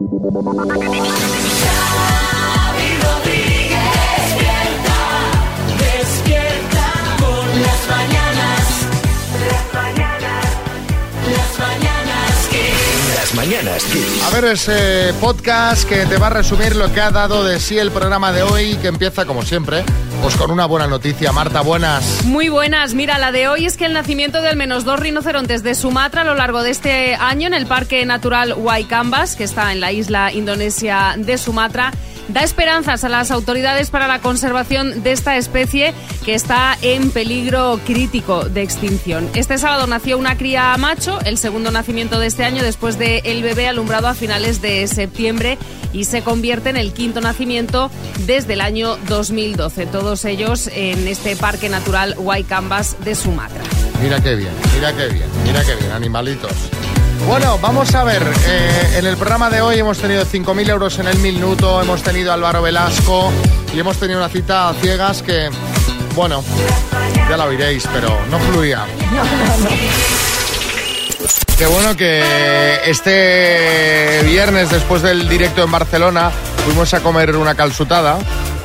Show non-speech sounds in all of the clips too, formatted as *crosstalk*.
Yeah. Mañanas Kiss. A ver ese podcast que te va a resumir lo que ha dado de sí el programa de hoy, que empieza como siempre, pues con una buena noticia. Marta, buenas. Muy buenas. Mira, la de hoy es que el nacimiento del menos dos rinocerontes de Sumatra a lo largo de este año en el Parque Natural Waikambas, que está en la isla indonesia de Sumatra, da esperanzas a las autoridades para la conservación de esta especie que está en peligro crítico de extinción. Este sábado nació una cría macho, el segundo nacimiento de este año después de el bebé alumbrado a finales de septiembre y se convierte en el quinto nacimiento desde el año 2012. Todos ellos en este Parque Natural Waikambas de Sumatra. Mira qué bien, mira qué bien, mira qué bien, animalitos. Bueno, vamos a ver, eh, en el programa de hoy hemos tenido 5.000 euros en el minuto, hemos tenido a Álvaro Velasco y hemos tenido una cita a ciegas que, bueno, ya la oiréis, pero no fluía. *laughs* Qué bueno que este viernes, después del directo en Barcelona, fuimos a comer una calzutada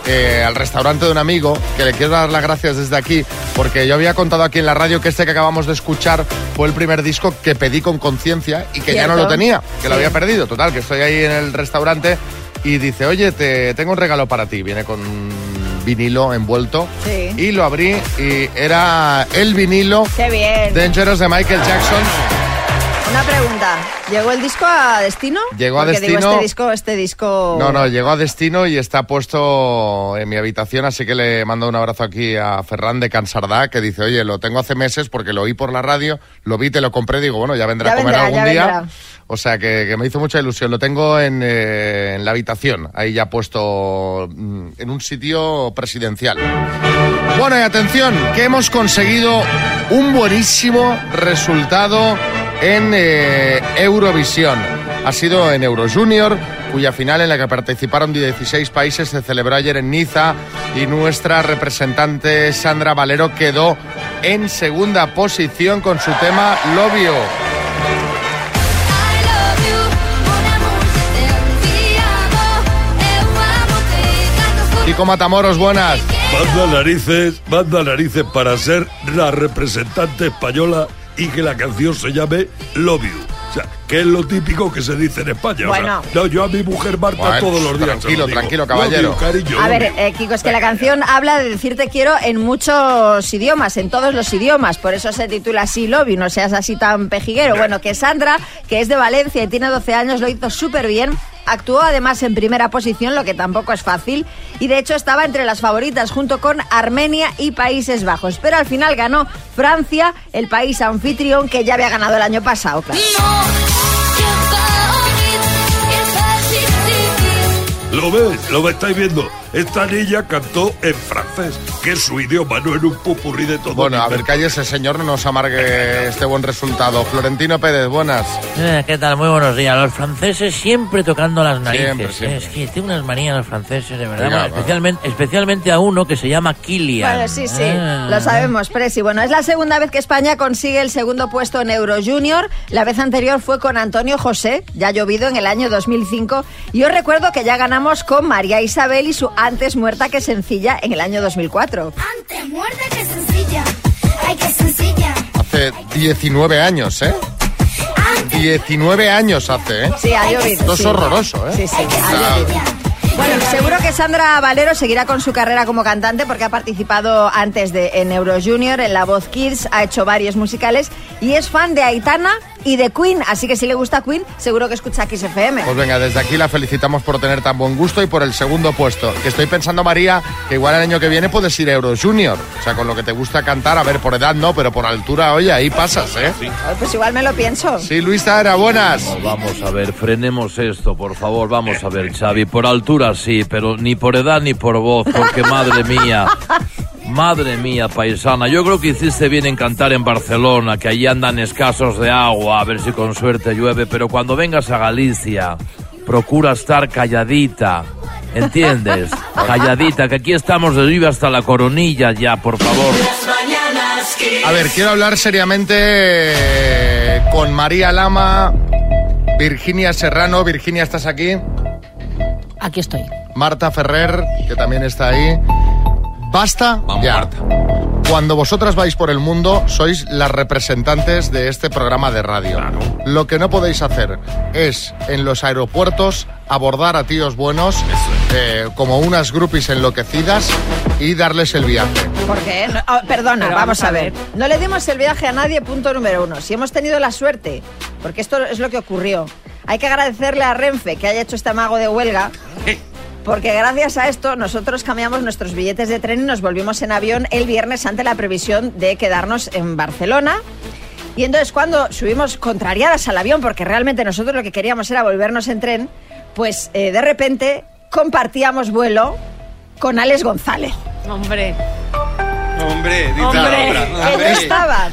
eh, al restaurante de un amigo, que le quiero dar las gracias desde aquí, porque yo había contado aquí en la radio que este que acabamos de escuchar fue el primer disco que pedí con conciencia y que ya no lo tenía, que lo había perdido. Total, que estoy ahí en el restaurante y dice, oye, te tengo un regalo para ti. Viene con vinilo envuelto Sí. y lo abrí y era el vinilo Qué bien. Dangerous de Michael Jackson. Una pregunta. ¿Llegó el disco a destino? Llegó a Porque digo, destino. este disco, este disco. No, no, llegó a destino y está puesto en mi habitación, así que le mando un abrazo aquí a Ferran de Cansardá, que dice, oye, lo tengo hace meses porque lo oí por la radio, lo vi, te lo compré, digo, bueno, ya vendrá Ya a comer vendrá, algún día. vendrá. O sea, que, que me hizo mucha ilusión. Lo tengo en, eh, en la habitación, ahí ya puesto mm, en un sitio presidencial. Bueno, y atención, que hemos conseguido un buenísimo resultado en eh, Eurovisión. Ha sido en Euro Junior, cuya final en la que participaron 16 países se celebró ayer en Niza y nuestra representante Sandra Valero quedó en segunda posición con su tema love you, Kiko Matamoros, buenas. Manda narices, manda narices para ser la representante española y que la canción se llame Love You. O sea, que es lo típico que se dice en España. O sea, Bueno. no, yo a mi mujer Marta Bueno, todos los días. lo tranquilo, tranquilo, Love caballero. you, cariño, A love ver, you. eh, Kiko, es que la canción habla de decir te quiero en muchos idiomas, en todos los idiomas, por eso se titula así Lobby, no seas así tan pejiguero. Bueno, que Sandra, que es de Valencia y tiene 12 años, lo hizo súper bien. Actuó además en primera posición, lo que tampoco es fácil, y de hecho estaba entre las favoritas junto con Armenia y Países Bajos. Pero al final ganó Francia, el país anfitrión que ya había ganado el año pasado. Lo ves, lo estáis viendo. Esta niña cantó en francés, que es su idioma, no en un pupurrí de todo. Bueno, a ver, cállese, señor, no nos amargue este buen resultado. Florentino Pérez, buenas. Eh, ¿Qué tal? Muy buenos días. Los franceses siempre tocando las narices. Siempre, siempre. Eh, Es que tienen unas manías los franceses, de verdad. Venga, Bueno, va. especialmente, especialmente a uno que se llama Kilian. Bueno, sí, sí, Ah. lo sabemos, Presi. Bueno, es la segunda vez que España consigue el segundo puesto en Euro Junior. La vez anterior fue con Antonio José, ya llovido en el año 2005. Y os recuerdo que ya ganamos con María Isabel y su antes muerta que sencilla en el año 2004. Antes muerta que sencilla. Ay, qué sencilla. Hace 19 años, ¿eh? 19 años hace, ¿eh? Sí, ha llovido. Esto es sí. horroroso, ¿eh? Sí, sí, ha. Bueno, seguro que Sandra Valero seguirá con su carrera como cantante porque ha participado antes de en Euro Junior, en La Voz Kids, ha hecho varios musicales y es fan de Aitana y de Queen, así que si le gusta Queen, seguro que escucha Kiss FM. Pues venga, desde aquí la felicitamos por tener tan buen gusto y por el segundo puesto. Que estoy pensando, María, que igual el año que viene puedes ir a Euro Junior. O sea, con lo que te gusta cantar, a ver, por edad no, pero por altura, oye, ahí pasas, ¿eh? Ay, Pues igual me lo pienso. Sí, Luis Tara, buenas. Vamos a ver, frenemos esto, por favor. Vamos a ver, Xavi. Por altura sí, pero ni por edad ni por voz, porque madre mía. Madre mía, paisana, yo creo que hiciste bien en cantar en Barcelona, que allí andan escasos de agua, a ver si con suerte llueve, pero cuando vengas a Galicia, procura estar calladita, ¿entiendes? *laughs* Calladita, que aquí estamos de arriba hasta la coronilla ya, por favor. A ver, quiero hablar seriamente eh, con María Lama Virginia Serrano. Virginia, ¿estás aquí? Aquí estoy. Marta Ferrer, que también está ahí. Basta Vamos, ya. Marta. Cuando vosotras vais por el mundo, sois las representantes de este programa de radio. Lo que no podéis hacer es en los aeropuertos abordar a tíos buenos eh, como unas groupies enloquecidas y darles el viaje. ¿Por qué? No, ah, perdona, Pero vamos vamos a a ver. ver. No le dimos el viaje a nadie, punto número uno. Si hemos tenido la suerte, porque esto es lo que ocurrió. Hay que agradecerle a Renfe que haya hecho este amago de huelga. Porque gracias a esto nosotros cambiamos nuestros billetes de tren y nos volvimos en avión el viernes ante la previsión de quedarnos en Barcelona. Y entonces cuando subimos contrariadas al avión, porque realmente nosotros lo que queríamos era volvernos en tren, pues eh, de repente compartíamos vuelo con Alex González. Hombre. Hombre, Hombre, la otra. *laughs* Que no estaba.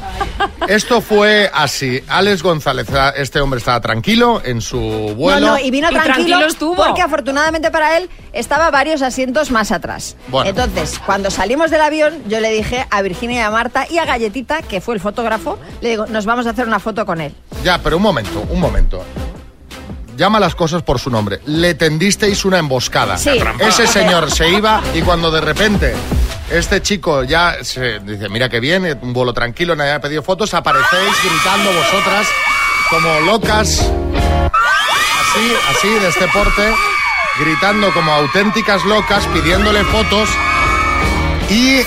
Esto fue así. Alex González, este hombre estaba tranquilo en su vuelo. No, no, y vino Y tranquilo estuvo. porque afortunadamente para él estaba varios asientos más atrás. Bueno. Entonces, cuando salimos del avión, yo le dije a Virginia y a Marta y a Galletita, que fue el fotógrafo, le digo, nos vamos a hacer una foto con él. Ya, pero un momento, un momento. Llama las cosas por su nombre. Le tendisteis una emboscada. Sí. Ese señor se iba y cuando de repente este chico ya se dice, mira que bien, un vuelo tranquilo, nadie ha pedido fotos, aparecéis gritando vosotras como locas, así, así, de este porte, gritando como auténticas locas, pidiéndole fotos y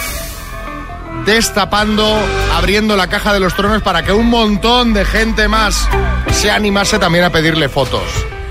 destapando, abriendo la caja de los tronos para que un montón de gente más se animase también a pedirle fotos.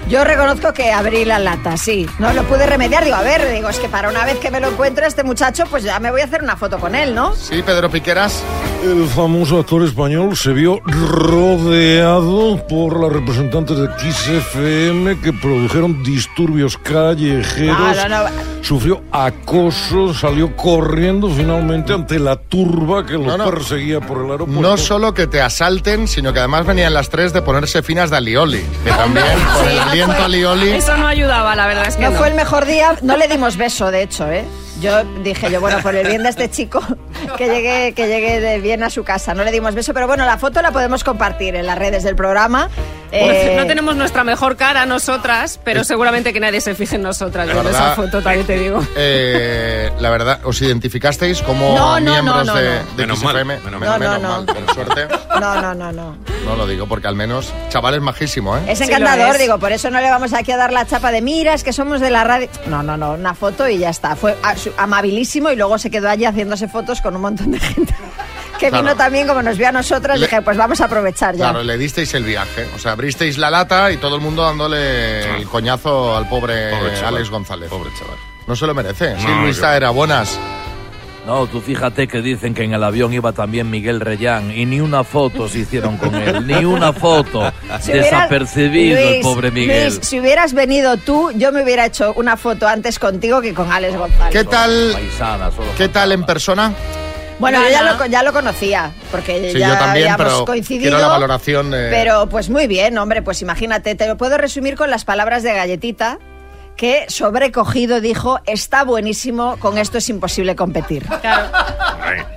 Yo reconozco que abrí la lata, sí. No lo pude remediar. Digo, a ver, digo, es que para una vez que me lo encuentro este muchacho, pues ya me voy a hacer una foto con él, ¿no? Sí, Pedro Piqueras. El famoso actor español se vio rodeado por las representantes de XFM que produjeron disturbios callejeros. No, no, no. Sufrió acoso, salió corriendo finalmente ante la turba que no. perseguía por el aeropuerto. No solo que te asalten, sino que además venían las tres de ponerse finas de alioli. Que también, *laughs* aliento alioli. Eso no ayudaba, la verdad es que No, no. fue el mejor día, no le dimos beso, de hecho, ¿eh? Yo dije yo, bueno, por el bien de este chico, *laughs* que llegue, que llegue de bien a su casa. No le dimos beso, pero bueno, la foto la podemos compartir en las redes del programa. Eh, No tenemos nuestra mejor cara nosotras, pero seguramente que nadie se fije en nosotras verdad, esa foto, también te digo. eh, la verdad, ¿os identificasteis como No, no, miembros no, no, de, no. de Menos mal, menos mal, por suerte. No, no, no, no. No lo digo porque al menos, chaval es majísimo, ¿eh? Es encantador, digo, por eso no le vamos aquí a dar la chapa de mira, es que somos de la radio. No, no, no, una foto y ya está. Fue amabilísimo y luego se quedó allí haciéndose fotos con un montón de gente. *laughs* Que Claro. vino también, como nos vio a nosotras, Le- dije, pues vamos a aprovechar ya. Claro, le disteis el viaje. O sea, abristeis la lata y todo el mundo dándole el coñazo al pobre, Pobre. Alex González. Pobre chaval. No se lo merece. Sí, No, Luisa yo- era buenas. No, tú fíjate que dicen que en el avión iba también Miguel Reyán y ni una foto se hicieron con él, ni una foto. *laughs* Si hubieras- Desapercibido el pobre Miguel. Luis, si hubieras venido tú, yo me hubiera hecho una foto antes contigo que con Alex González. ¿Qué tal, Paisana, ¿qué tal en persona? Bueno, yo ya lo, ya lo conocía, porque Sí, ya yo también, habíamos pero coincidido. quiero la valoración. eh, Pero pues muy bien, hombre, pues imagínate, te lo puedo resumir con las palabras de Galletita, que sobrecogido dijo, está buenísimo, con esto es imposible competir. Claro.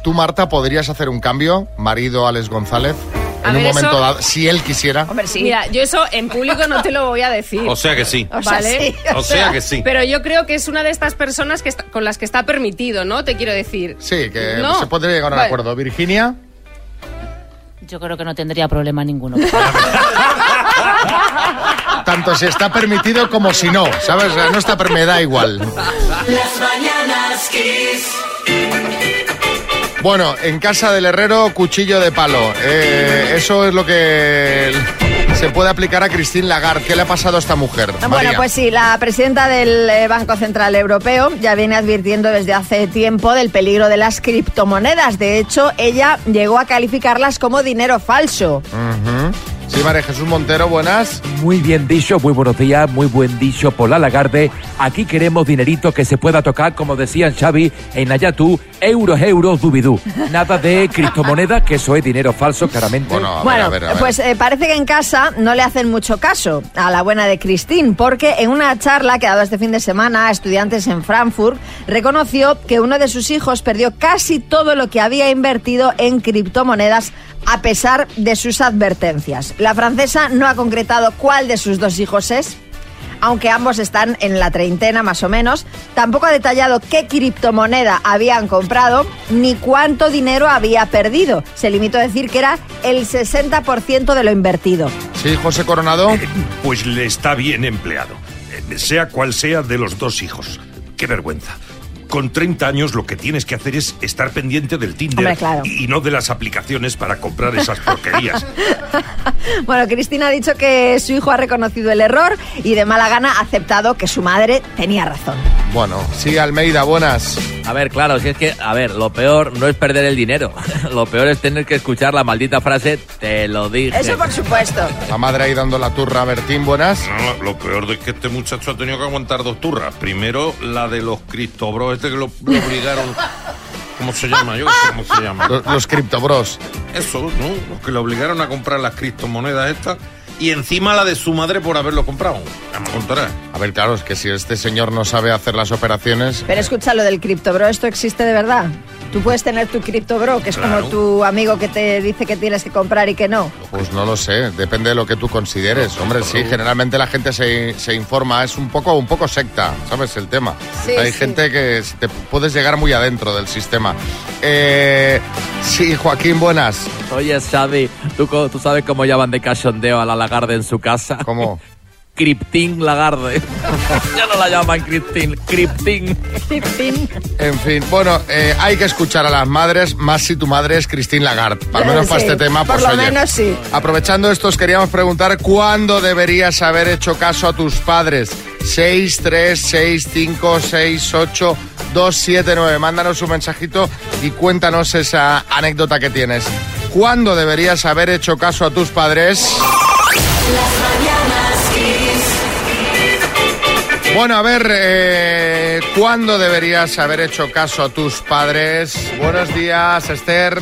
¿Tú, Marta, podrías hacer un cambio, marido Alex González, A en un momento eso- dado, si él quisiera? Hombre, sí. Mira, yo eso en público no te lo voy a decir. O sea que sí. O sea, ¿vale? sí, O sea que sí. Pero yo creo que es una de estas personas que está- con las que está permitido, ¿no? Te quiero decir. Sí, que No. se podría llegar a un Vale. acuerdo. Virginia, Yo creo que no tendría problema ninguno. *laughs* tanto si está permitido como si no, ¿sabes? No está, me da igual. Las mañanas Kiss. Bueno, en casa del herrero, cuchillo de palo. Eh, eso es lo que se puede aplicar a Christine Lagarde. ¿Qué le ha pasado a esta mujer? Bueno, María? pues sí, la presidenta del eh, Banco Central Europeo ya viene advirtiendo desde hace tiempo del peligro de las criptomonedas. De hecho, ella llegó a calificarlas como dinero falso. Ujú. Sí, María Jesús Montero, buenas. Muy bien dicho, muy buenos días, muy buen dicho por la Lagarde. Aquí queremos dinerito que se pueda tocar, como decían Xavi, en Ayatú, euros, euros, dubidú. Nada de criptomonedas, que eso es dinero falso, claramente. Bueno, a ver, Bueno, a ver, a ver. pues eh, parece que en casa no le hacen mucho caso a la buena de Christine, porque en una charla que ha dado este fin de semana a estudiantes en Frankfurt, reconoció que uno de sus hijos perdió casi todo lo que había invertido en criptomonedas a pesar de sus advertencias. La francesa no ha concretado cuál de sus dos hijos es, aunque ambos están en la treintena más o menos. Tampoco ha detallado qué criptomoneda habían comprado ni cuánto dinero había perdido. Se limitó a decir que era el 60% de lo invertido. Sí, José Coronado. Pues le está bien empleado. Eh, Sea cual sea de los dos hijos. Qué vergüenza. Con 30 años lo que tienes que hacer es estar pendiente del Tinder Hombre, claro. y no de las aplicaciones para comprar esas *laughs* porquerías. Bueno, Cristina ha dicho que su hijo ha reconocido el error y de mala gana ha aceptado que su madre tenía razón. Bueno, sí, Almeida, buenas. A ver, claro, si es que, a ver, lo peor no es perder el dinero. *laughs* Lo peor es tener que escuchar la maldita frase, te lo dije. Eso por supuesto. La madre ahí dando la turra a Bertín, buenas. No, lo peor es que este muchacho ha tenido que aguantar dos turras. Primero, la de los cristobros, este que lo, lo obligaron. ¿Cómo se llama? Yo no sé cómo se llama. Los, los criptobros. Eso, ¿no? Los que lo obligaron a comprar las criptomonedas estas. Y encima la de su madre por haberlo comprado. Me. A ver, claro, es que si este señor no sabe hacer las operaciones, Pero escucha lo del cripto, bro, ¿esto existe de verdad? Tú puedes tener tu cripto, bro, que es Claro. como tu amigo que te dice que tienes que comprar y que no. pues no lo sé, depende de lo que tú consideres. Hombre, sí, generalmente la gente se, se informa, es un poco, un poco secta, ¿sabes? El tema. Sí, Hay sí. gente que te puedes llegar muy adentro del sistema. Eh, sí, Joaquín, buenas. Oye, Xavi, ¿tú, ¿tú sabes cómo llaman de cachondeo a la Lagarde en su casa? ¿Cómo? *laughs* Criptín Lagarde. *laughs* ya no la llaman Criptín, Criptín. En fin, bueno, eh, hay que escuchar a las madres, más si tu madre es Christine Lagarde. Al menos para este tema, por pues lo oye. menos sí. Aprovechando esto, os queríamos preguntar cuándo deberías haber hecho caso a tus padres. 6, 3, 6, 5, 6, 8, 2, 7, 9. Mándanos un mensajito y cuéntanos esa anécdota que tienes. ¿Cuándo deberías haber hecho caso a tus padres? Bueno, a ver, eh, ¿cuándo deberías haber hecho caso a tus padres? Buenos días, Esther.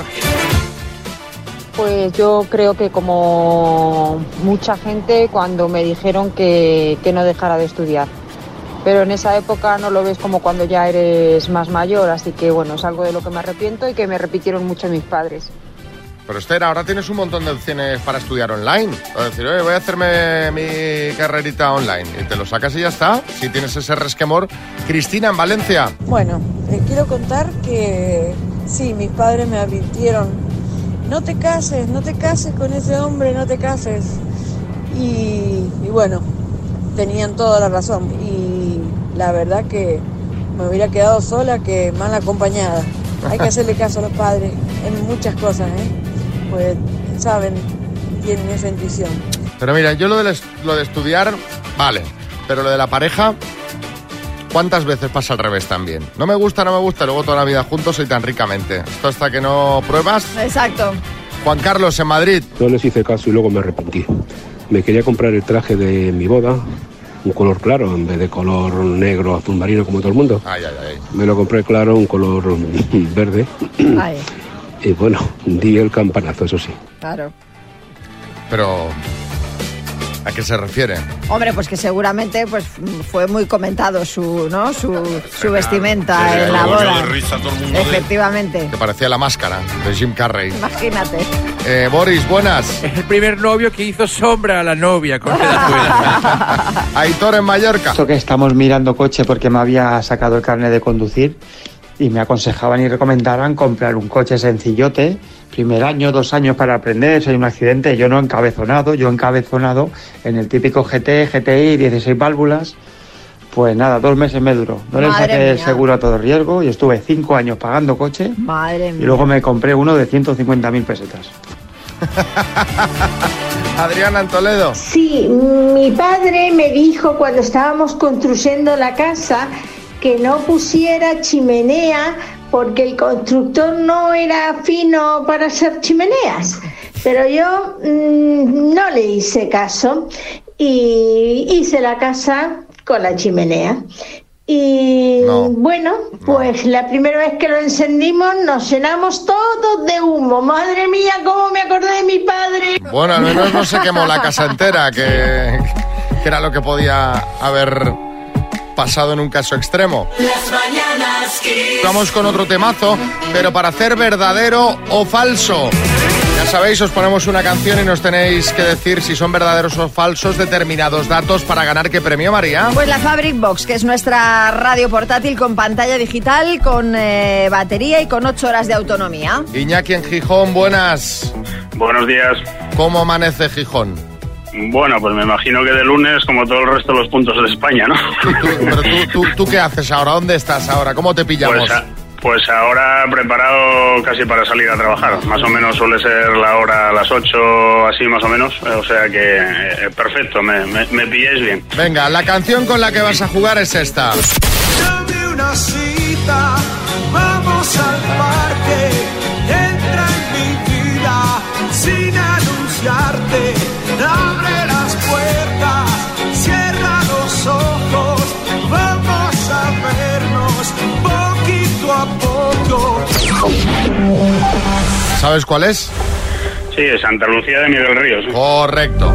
Pues yo creo que como mucha gente cuando me dijeron que, que no dejara de estudiar. Pero en esa época no lo ves como cuando ya eres más mayor, así que bueno, es algo de lo que me arrepiento y que me repitieron mucho mis padres. Pero Esther, ahora tienes un montón de opciones para estudiar online. Es decir, voy a hacerme mi carrerita online. Y te lo sacas y ya está. Si tienes ese resquemor. Cristina, en Valencia. Bueno, les quiero contar que sí, mis padres me advirtieron, no te cases, no te cases con ese hombre, no te cases. Y, y bueno, tenían toda la razón. Y la verdad que me hubiera quedado sola que mal acompañada. Hay que hacerle caso a los padres en muchas cosas, ¿eh? Pues saben, tienen esa intuición. Pero mira, yo lo de, lo de estudiar, vale. Pero lo de la pareja, ¿cuántas veces pasa al revés también? No me gusta, no me gusta, luego toda la vida juntos y tan ricamente. Esto hasta que no pruebas. Exacto. Juan Carlos, en Madrid. No les hice caso y luego me arrepentí. Me quería comprar el traje de mi boda, un color claro, en vez de color negro, azul marino como todo el mundo. Ay, ay, ay. Me lo compré claro, un color *laughs* verde. Ay, Y bueno, di el campanazo, eso sí. claro. Pero, ¿a qué se refiere? Hombre, pues que seguramente pues fue muy comentado su, ¿no? Su, su vestimenta Sí, en la boda. de risa todo el mundo de- Efectivamente. Que parecía la máscara de Jim Carrey. Imagínate. Eh, Boris, buenas. Es el primer novio que hizo sombra a la novia con *laughs* Aitor en Mallorca. Esto que estamos mirando coche porque me había sacado el carnet de conducir y me aconsejaban y recomendaban comprar un coche sencillote, primer año, dos años para aprender, si hay un accidente, yo no encabezonado, yo encabezonado en el típico GT, GTI, 16 válvulas, pues nada, dos meses me duró. No le saqué mía. seguro a todo riesgo y estuve cinco años pagando coche Madre y mía. luego me compré uno de 150.000 pesetas. *laughs* Adriana en Toledo. Sí, mi padre me dijo cuando estábamos construyendo la casa que no pusiera chimenea porque el constructor no era fino para hacer chimeneas. Pero yo mm, no le hice caso y hice la casa con la chimenea. Y bueno, pues la primera vez que lo encendimos nos llenamos todos de humo. Madre mía, cómo me acordé de mi padre. Bueno, al menos no se quemó la casa entera, que, que era lo que podía haber pasado en un caso extremo. Las mañanas. Vamos con otro temazo, pero para hacer verdadero o falso. Ya sabéis, os ponemos una canción y nos tenéis que decir si son verdaderos o falsos determinados datos para ganar qué premio, María. Pues la Fabric Box, que es nuestra radio portátil con pantalla digital, con eh, batería y con 8 horas de autonomía. Iñaki en Gijón, buenas. Buenos días. ¿Cómo amanece Gijón? Bueno, pues me imagino que de lunes, como todo el resto de los puntos de España, ¿no? *laughs* Pero tú, tú, ¿tú qué haces ahora? ¿Dónde estás ahora? ¿Cómo te pillamos? Pues, a- pues ahora preparado casi para salir a trabajar. Más o menos suele ser la hora a las 8, así más o menos. O sea que eh, perfecto, me, me, me pilláis bien. Venga, la canción con la que vas a jugar es esta. Dame una cita, vamos al parque, entra en mi vida sin anunciarte, ¿Sabes cuál es? Sí, Santa Lucía de Miguel Ríos. Correcto.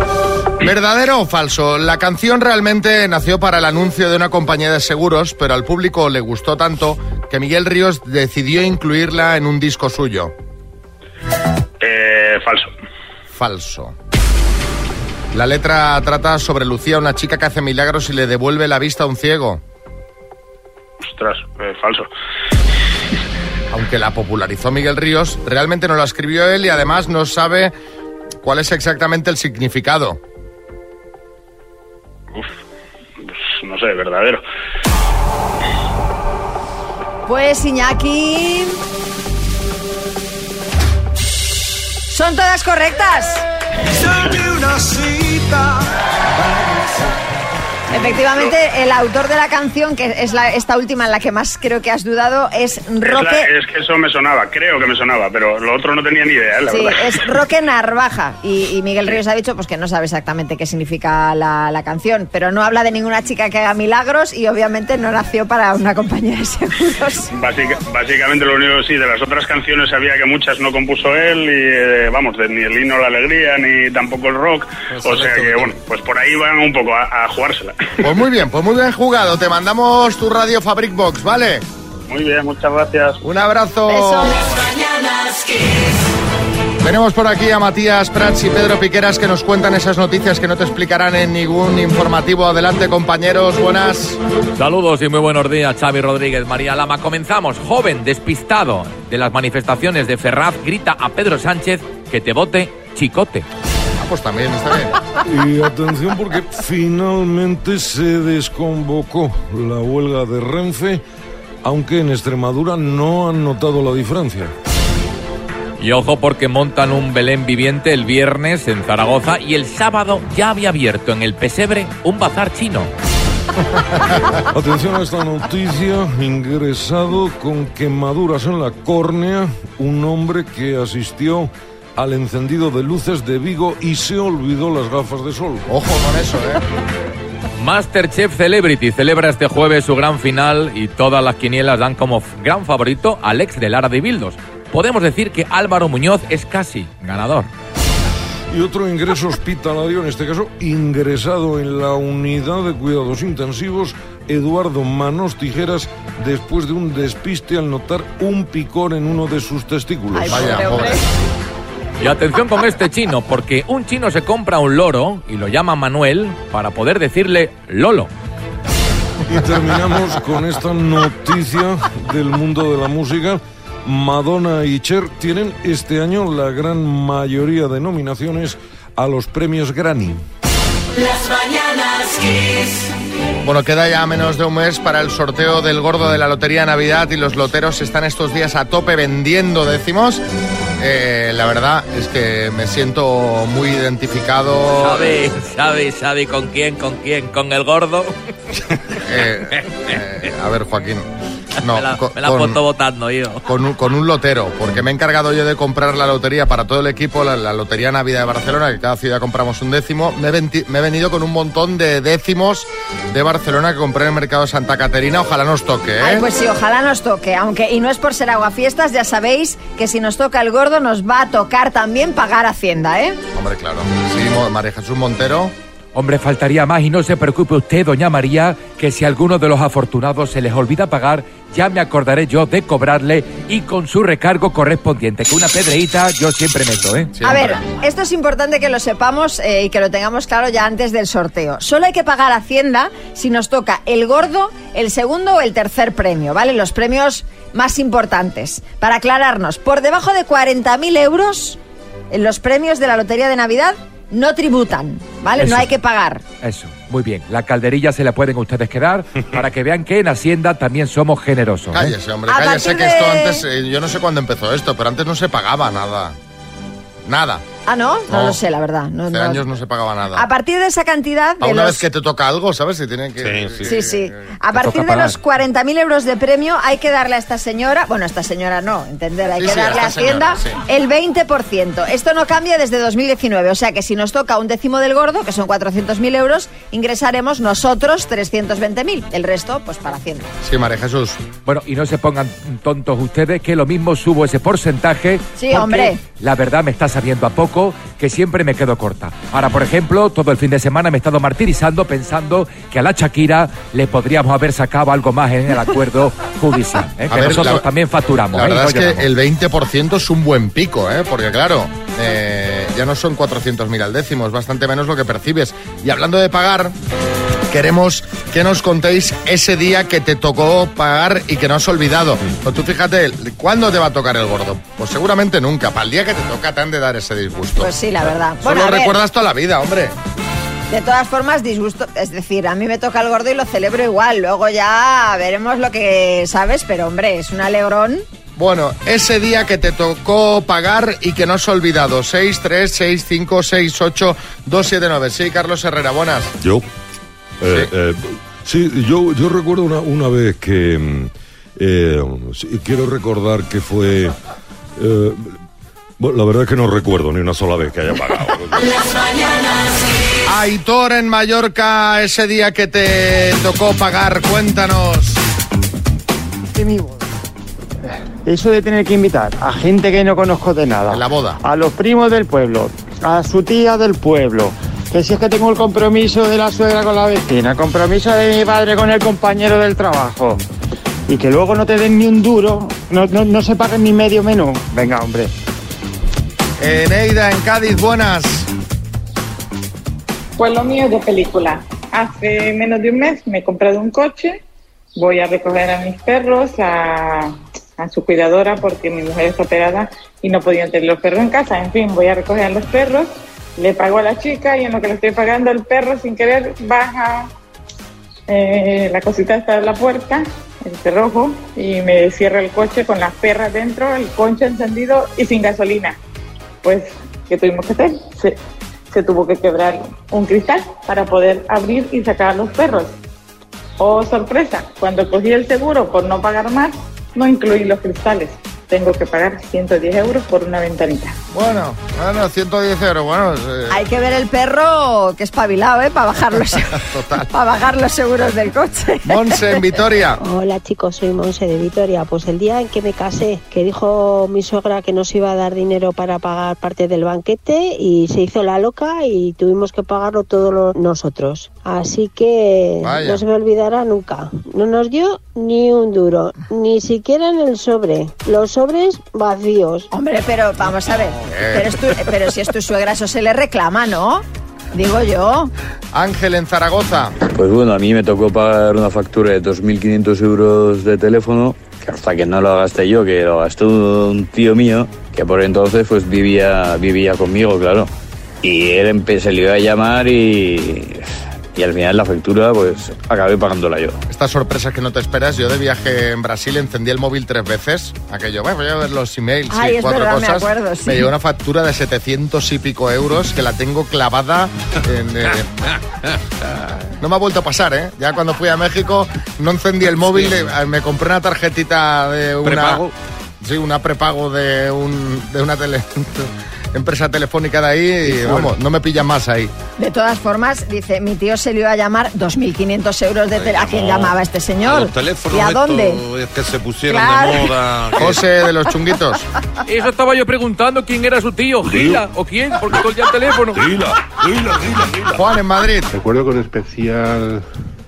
¿Verdadero o falso? La canción realmente nació para el anuncio de una compañía de seguros, pero al público le gustó tanto que Miguel Ríos decidió incluirla en un disco suyo. Eh, falso. Falso. La letra trata sobre Lucía, una chica que hace milagros y le devuelve la vista a un ciego. Ostras, eh, falso. Aunque la popularizó Miguel Ríos, realmente no la escribió él y además no sabe cuál es exactamente el significado. Pues, no sé, verdadero. Pues Iñaki. Son todas correctas. Efectivamente, el autor de la canción, que es la, esta última en la que más creo que has dudado, es Es, la- Roque. es que eso me sonaba, creo que me sonaba, pero lo otro no tenía ni idea, la Sí, verdad. es Roque *laughs* Narvaja. Y, y Miguel Ríos ha dicho pues que no sabe exactamente qué significa la, la canción, pero no habla de ninguna chica que haga milagros y obviamente no nació para una compañía de seguros. Básica- básicamente lo único sí, de las otras canciones sabía que muchas no compuso él y eh, vamos, de- ni el himno a la alegría ni tampoco el rock, Pues o sea que bueno, pues por ahí van un poco a, a jugársela. Pues muy bien, pues muy bien jugado. Te mandamos tu radio Fabric Box, ¿vale? Muy bien, muchas gracias. Un abrazo. Tenemos por aquí a Matías Prats y Pedro Piqueras que nos cuentan esas noticias que no te explicarán en ningún informativo. Adelante, compañeros, buenas. Saludos y muy buenos días, Xavi Rodríguez, María Lama. Comenzamos. Joven despistado de las manifestaciones de Ferraz grita a Pedro Sánchez que te vote chicote. Ah, pues también está bien. *laughs* Y atención porque finalmente se desconvocó la huelga de Renfe, aunque en Extremadura no han notado la diferencia. Y ojo porque montan un Belén viviente el viernes en Zaragoza y el sábado ya había abierto en el pesebre un bazar chino. *laughs* Atención a esta noticia, ingresado con quemaduras en la córnea, un hombre que asistió al encendido de luces de Vigo y se olvidó las gafas de sol. Ojo con eso, ¿eh? Masterchef Celebrity celebra este jueves su gran final y todas las quinielas dan como gran favorito al ex de Lara de Bildos. Podemos decir que Álvaro Muñoz es casi ganador. Y otro ingreso hospitalario, en este caso ingresado en la unidad de cuidados intensivos, Eduardo Manos Tijeras, después de un despiste al notar un picor en uno de sus testículos. Ay, Vaya, pobre. Y atención con este chino, porque un chino se compra un loro y lo llama Manuel para poder decirle Lolo. Y terminamos con esta noticia del mundo de la música. Madonna y Cher tienen este año la gran mayoría de nominaciones a los premios Grammy. Las mañanas Kiss. Bueno, queda ya menos de un mes para el sorteo del gordo de la Lotería Navidad y los loteros están estos días a tope vendiendo décimos. Eh, la verdad es que me siento muy identificado. ¿Sabe, sabe, sabe con quién, con quién? ¿Con el gordo? *laughs* Eh, eh, a ver, Joaquín. No, me la, con- me la con- votando yo. con un, con un lotero, porque me he encargado yo de comprar la lotería para todo el equipo, la, la Lotería Navidad de Barcelona, que cada ciudad compramos un décimo. Me he, venti- me he venido con un montón de décimos de Barcelona que compré en el mercado de Santa Caterina. Ojalá nos toque, ¿eh? Ay, pues sí, ojalá nos toque. Aunque, y no es por ser aguafiestas, ya sabéis que si nos toca el gordo, nos va a tocar también pagar Hacienda, ¿eh? Hombre, claro. Sí, María Jesús Montero. Hombre, faltaría más y no se preocupe usted, doña María, que si a alguno de los afortunados se les olvida pagar, ya me acordaré yo de cobrarle y con su recargo correspondiente, que una pedreíta yo siempre meto, ¿eh? A ver, esto es importante que lo sepamos eh, y que lo tengamos claro ya antes del sorteo. Solo hay que pagar Hacienda si nos toca el gordo, el segundo o el tercer premio, ¿vale? Los premios más importantes. Para aclararnos, por debajo de 40.000 euros, en los premios de la Lotería de Navidad no tributan, ¿vale? Eso. No hay que pagar. Eso, muy bien. La calderilla se la pueden ustedes quedar *laughs* para que vean que en Hacienda también somos generosos. ¿eh? Cállese, hombre, cállese que esto antes, eh, yo no sé cuándo empezó esto, pero antes no se pagaba nada. Nada. Ah, ¿no? No, No. lo sé, la verdad. No, Hace no. años no se pagaba nada. A partir de esa cantidad de A una los... vez que te toca algo, ¿sabes? Si tienen que... Sí, sí. A Te partir de los 40.000 euros de premio hay que darle a esta señora, bueno, a esta señora no, entender, hay Sí, que sí, a darle a esta Hacienda señora, el 20%. Esto no cambia desde 2019, o sea que si nos toca un décimo del gordo, que son 400.000 euros, ingresaremos nosotros 320.000. El resto, pues para Hacienda. Sí, María Jesús. Bueno, y no se pongan tontos ustedes, que lo mismo subo ese porcentaje. Sí, porque hombre. La verdad me está sabiendo a poco, que siempre me quedo corta. Ahora, por ejemplo, todo el fin de semana me he estado martirizando pensando que a la Shakira le podríamos haber sacado algo más en el acuerdo *laughs* judicial. ¿eh? Que ver, nosotros la- también facturamos. La ¿eh? verdad No es que el 20% es un buen pico, ¿eh? Porque claro, eh, ya no son 400.000 al décimo, es bastante menos lo que percibes. Y hablando de pagar, queremos que nos contéis ese día que te tocó pagar y que no has olvidado. Pues tú fíjate, ¿cuándo te va a tocar el gordo? Pues seguramente nunca. Para el día que te toca te han de dar ese disgusto. Pues sí, la verdad. Solo Bueno, recuerdas toda la vida, hombre. de todas formas, disgusto, es decir, a mí me toca el gordo y lo celebro igual. Luego ya veremos lo que sabes, pero hombre, es un alegrón. Bueno, ese día que te tocó pagar y que no has olvidado. 6, 3, 6, 5, 6, 8, 2, 7, 9. Sí, Carlos Herrera, buenas. Yo. Eh, eh, sí, yo, yo recuerdo una, una vez que. mm, eh, sí, quiero recordar que fue. eh, bueno, la verdad es que no recuerdo ni una sola vez que haya pagado. *laughs* Aitor en Mallorca, ese día que te tocó pagar, cuéntanos. Eso de tener que invitar a gente que no conozco de nada. En la boda. A los primos del pueblo, a su tía del pueblo. Que si es que tengo el compromiso de la suegra con la vecina, el compromiso de mi padre con el compañero del trabajo. Y que luego no te den ni un duro, no, no, no se paguen ni medio menú. Venga, hombre. Eneida en Cádiz, buenas. Pues lo mío es de película. Hace menos de un mes me he comprado un coche, voy a recoger a mis perros, a, a su cuidadora porque mi mujer está operada y no podían tener los perros en casa. En fin, voy a recoger a los perros, le pago a la chica y en lo que le estoy pagando el perro sin querer baja eh, la cosita está en la puerta, el cerrojo, y me cierra el coche con las perras dentro, el concho encendido y sin gasolina. Pues, ¿qué tuvimos que hacer? Se, se tuvo que quebrar un cristal para poder abrir y sacar a los perros. Oh, sorpresa, cuando cogí el seguro por no pagar más, no incluí los cristales. Tengo que pagar 110 euros por una ventanita. Bueno, bueno, 110 euros, bueno. eh, Hay que ver el perro que es espabilado, ¿eh? Para bajar los, *laughs* Total. para bajar los seguros del coche. Monse en Vitoria. *laughs* Hola chicos, soy Monse de Vitoria. Pues el día en que me casé, que dijo mi suegra que nos iba a dar dinero para pagar parte del banquete y se hizo la loca y tuvimos que pagarlo todos nosotros. Así que Vaya. no se me olvidará nunca. No nos dio ni un duro, ni siquiera en el sobre. Los sobres vacíos. Hombre, pero vamos a ver. Pero, es tu- pero si es tu suegra, eso se le reclama, ¿no? Digo yo. Ángel en Zaragoza. Pues bueno, a mí me tocó pagar una factura de 2.500 euros de teléfono, que hasta que no lo gasté yo, que lo gastó un tío mío, que por entonces pues vivía, vivía conmigo, claro. Y él se le iba a llamar y, y al final la factura pues acabé pagándola yo. Estas sorpresas que no te esperas. Yo de viaje en Brasil encendí el móvil tres veces. Aquello, bueno, voy a ver los emails Ay, y cuatro verdad, me cosas. acuerdo, sí. Me llegó una factura de 700 y pico euros que la tengo clavada en... eh, *laughs* No me ha vuelto a pasar, ¿eh? Ya cuando fui a México no encendí el móvil, eh, me compré una tarjetita de una... ¿Prepago? Sí, una prepago de, un, de una tele... empresa telefónica de ahí y vamos, no me pillan más ahí. De todas formas, dice, mi tío se le iba a llamar 2.500 euros de tele. ¿A quién llamaba este señor? Los teléfonos ¿Y a dónde? que se pusieron Claro. de moda. José de los chunguitos. *laughs* Eso estaba yo preguntando quién era su tío, Gila, o quién, porque colgué el teléfono. Gila, Gila, Gila, Gila. Juan en Madrid. Recuerdo con especial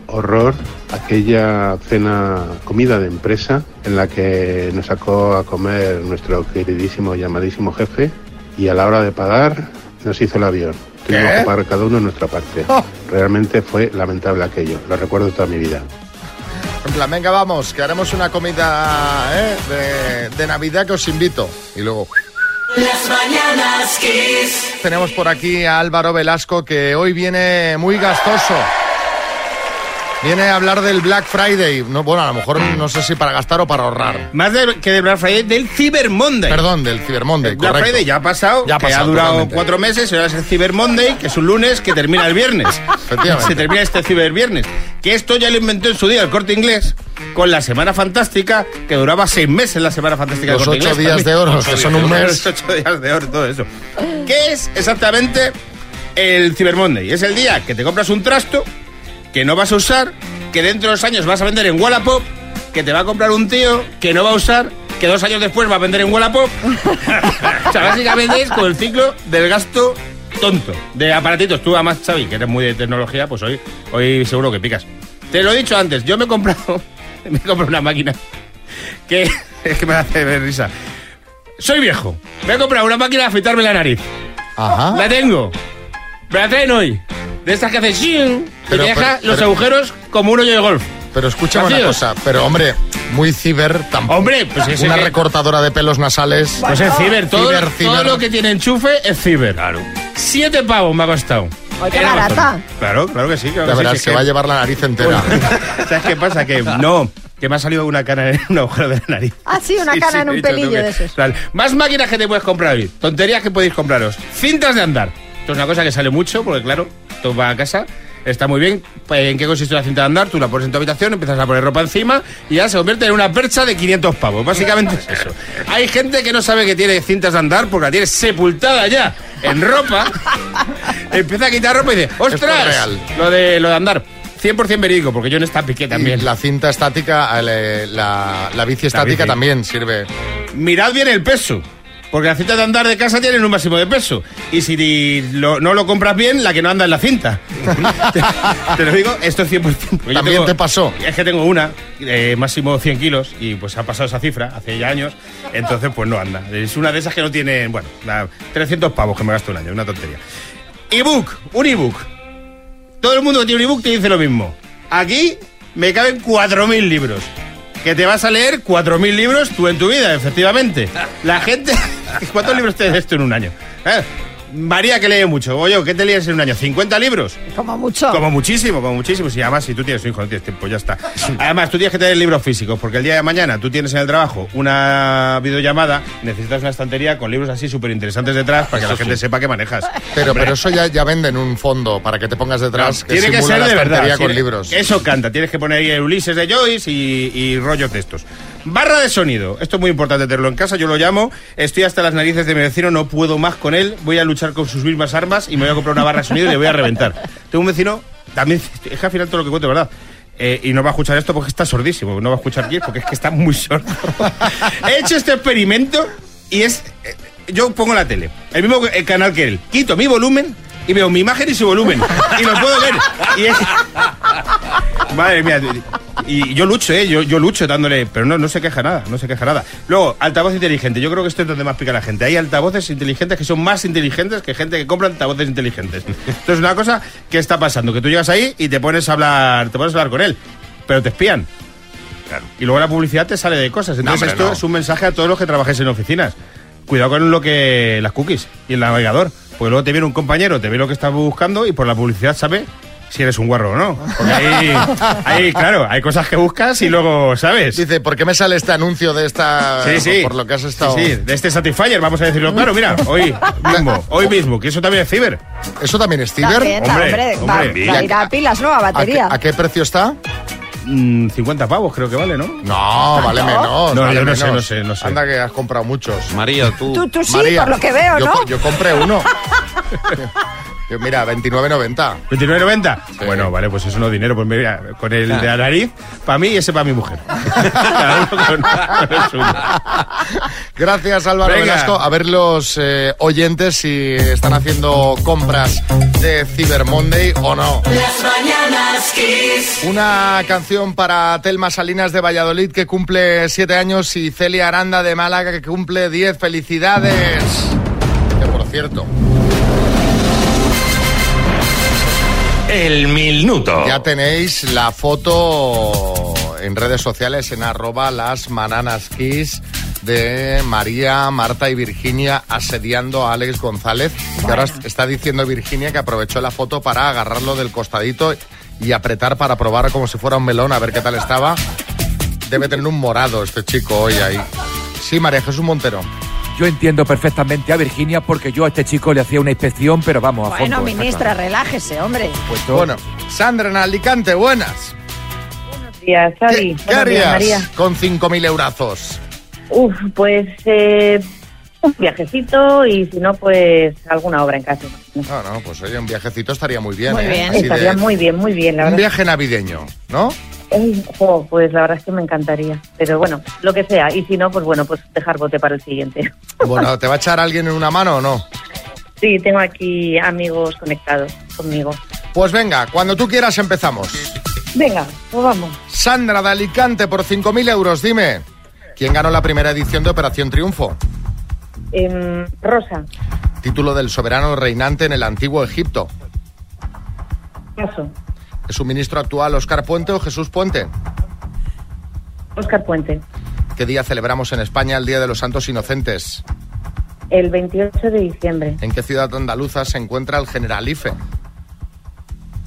horror aquella cena, comida de empresa en la que nos sacó a comer nuestro queridísimo, llamadísimo jefe y a la hora de pagar nos hizo el avión. Tuvimos que pagar cada uno nuestra parte. Oh. Realmente fue lamentable aquello, lo recuerdo toda mi vida. En plan, venga, vamos, que haremos una comida ¿eh? de, de Navidad que os invito. Y luego Las mañanas Kiss. tenemos por aquí a Álvaro Velasco que hoy viene muy gastoso. Viene a hablar del Black Friday. No, bueno, a lo mejor no sé si para gastar o para ahorrar. Más de- que del Black Friday, del Cyber Monday. Perdón, del Cyber Monday, Black correcto. Friday ya ha pasado, Ya ha que pasado, ha durado totalmente. cuatro meses, ahora es el Cyber Monday, que es un lunes que termina el viernes. *laughs* Efectivamente. Se termina este Cyber Viernes. Que esto ya lo inventó en su día el corte inglés con la Semana Fantástica, que duraba seis meses la Semana Fantástica Los ocho Inglés días también. de oro, que son un mes. los Ocho días de oro, todo eso. ¿Qué es exactamente el Cyber Monday? Es el día que te compras un trasto que no vas a usar, que dentro de dos años vas a vender en Wallapop, que te va a comprar un tío que no va a usar, que dos años después va a vender en Wallapop. *laughs* o sea, básicamente es con el ciclo del gasto tonto de aparatitos. Tú, además, Xavi, que eres muy de tecnología, pues hoy, hoy seguro que picas. Te lo he dicho antes, yo me he comprado, *laughs* me he comprado una máquina que *laughs* es que me hace ver risa. Soy viejo, me he comprado una máquina de afeitarme la nariz. Ajá. La tengo. Me la traen hoy. De estas que hace shing y Pero- te deja pero- los pero- agujeros como un hoyo de golf. Pero escúchame una cosa, pero hombre, muy ciber tampoco. Hombre, pues ese Una que- recortadora de pelos nasales. Pues es ciber, todo, Ciber, todo ciber. lo que tiene enchufe es ciber. Claro. Siete pavos me ha costado. Ay, qué barata. Claro, claro que sí. Claro sí, si es se que- va a llevar la nariz entera. *laughs* ¿Sabes qué pasa? Que *laughs* no, que me ha salido una cana en un agujero de la nariz. Ah, sí, una Sí, cana sí, en un pelillo de esos. Más máquinas que te puedes comprar hoy. Tonterías que podéis compraros. Cintas de andar. Esto es una cosa que sale mucho, porque claro, tú vas a casa, está muy bien. Pues, ¿En qué consiste la cinta de andar? Tú la pones en tu habitación, empiezas a poner ropa encima y ya se convierte en una percha de 500 pavos. Básicamente es eso. Hay gente que no sabe que tiene cintas de andar porque la tiene sepultada ya en ropa. *laughs* Empieza a quitar ropa y dice, ¡ostras! real. Lo de, lo de andar. 100% verídico, porque yo en esta piqué también. Y la cinta estática, eh, la, la bici estática bici. también sirve. Mirad bien el peso. Porque las cintas de andar de casa tienen un máximo de peso. Y si lo- no lo compras bien, la que no anda en la cinta. *laughs* te, te lo digo, esto es 100%. porque yo También te pasó. Es que tengo una, eh, máximo 100 kilos, y pues ha pasado esa cifra hace ya años. Entonces, pues no anda. Es una de esas que no tiene, bueno, la- 300 pavos que me gasto un año, una tontería. Ebook, un ebook. Todo el mundo que tiene un ebook te dice lo mismo. Aquí me caben 4.000 libros. Que te vas a leer 4.000 libros tú en tu vida, efectivamente. La gente... ¿Cuántos libros te lees tú en un año? Eh, María que lee mucho. O yo, ¿qué te lees en un año? ¿50 libros? Como mucho. Como muchísimo, como muchísimo. Y además, si tú tienes un hijo, no tienes tiempo, ya está. Además, tú tienes que tener libros físicos, porque el día de mañana tú tienes en el trabajo una videollamada, necesitas una estantería con libros así súper interesantes detrás para que la gente sepa que manejas. Pero, pero eso ya, ya venden un fondo para que te pongas detrás que tiene que ser la de verdad. con tiene- libros. Eso canta. Tienes que poner ahí el Ulises de Joyce y, y rollos de estos. Barra de sonido. Esto es muy importante tenerlo en casa. Yo lo llamo. Estoy hasta las narices de mi vecino. No puedo más con él. Voy a luchar con sus mismas armas y me voy a comprar una barra de sonido y le voy a reventar. Tengo un vecino. También. *laughs* Es que al final todo lo que cuento verdad. Eh, y no va a escuchar esto porque está sordísimo. No va a escuchar Kiss porque es que está muy sordo. *laughs* He hecho este experimento y es. eh, Yo pongo la tele, el mismo el canal que él. Quito mi volumen y veo mi imagen y su volumen. Y lo puedo ver. Y es- Madre mía. Y yo lucho, ¿eh? Yo, yo lucho dándole. Pero no, no se queja nada, no se queja nada. Luego, altavoz inteligente. Yo creo que esto es donde más pica la gente. Hay altavoces inteligentes que son más inteligentes que gente que compra altavoces inteligentes. Esto es una cosa que está pasando. Que tú llegas ahí y te pones a hablar, te pones a hablar con él. Pero te espían. Y luego la publicidad te sale de cosas. Entonces esto no. es un mensaje a todos los que trabajáis en oficinas. Cuidado con lo que las cookies y el navegador. Porque luego te viene un compañero, te ve lo que estás buscando y por la publicidad sabe si eres un guarro o no. Porque ahí, *laughs* ahí, claro, hay cosas que buscas y luego sabes. Dice, ¿por qué me sale este anuncio de esta... Sí, sí. Por lo que has estado... Sí, sí, de este Satisfyer, vamos a decirlo claro, mira, hoy mismo, hoy mismo, que eso también es ciber. ¿Eso también es ciber? También, hombre, va- va a ir a pilas, ¿no? A ¿A qué, batería. a qué precio está? Mm, 50 pavos creo que vale, ¿no? No, vale menos. No, vale yo no menos. sé, no sé, no sé. Anda que has comprado muchos. María, tú. Tú, tú sí, María, por lo que veo, yo, ¿no? yo compré uno. *laughs* Yo, mira, 29.90. ¿29.90? Bueno, vale, pues eso no es dinero. Pues mira, con el de la nariz, para mí y ese para mi mujer. *laughs* Cada uno con- con el suyo. Gracias, Álvaro Venga. Velasco. A ver los eh, oyentes si están haciendo compras de Cyber Monday o no. Las mañanas Kiss. Una canción para Telma Salinas de Valladolid que cumple siete años y Celia Aranda de Málaga que cumple 10. ¡Felicidades! Que por cierto, El minuto. ya tenéis la foto en redes sociales en arroba las mananas kiss de María, Marta y Virginia asediando a Alex González. Que ahora está diciendo Virginia que aprovechó la foto para agarrarlo del costadito y apretar para probar como si fuera un melón a ver qué tal estaba. Debe tener un morado este chico hoy ahí. Sí, María Jesús Montero. Yo entiendo perfectamente a Virginia porque yo a este chico le hacía una inspección, pero vamos, a Bueno, fondo. está ministra, claro. relájese, hombre. Puesto- Bueno, Sandra en Alicante, buenas. días, Xavi. ¿Qué Buenos días, harías María. con 5.000 eurazos? Uf, pues eh, un viajecito y si no, pues alguna obra en casa. No, no, pues oye, un viajecito estaría muy bien. Muy ¿eh? bien. Así Estaría de- muy bien, muy bien, la Un verdad. viaje navideño, ¿no? Jo, pues la verdad es que me encantaría. Pero bueno, lo que sea. Y si no, pues bueno, pues dejar bote para el siguiente. *laughs* Bueno, ¿te va a echar alguien en una mano o no? Sí, tengo aquí amigos conectados conmigo. Pues venga, cuando tú quieras empezamos. Venga, pues vamos. Sandra de Alicante por 5.000 euros, dime. ¿Quién ganó la primera edición de Operación Triunfo? Em, Rosa, Título del soberano reinante en el antiguo Egipto. paso. ¿Es su ministro actual Oscar Puente o Jesús Puente? Oscar Puente, ¿Qué día celebramos en España el Día de los Santos Inocentes? el 28 de diciembre. ¿En qué ciudad andaluza se encuentra el Generalife?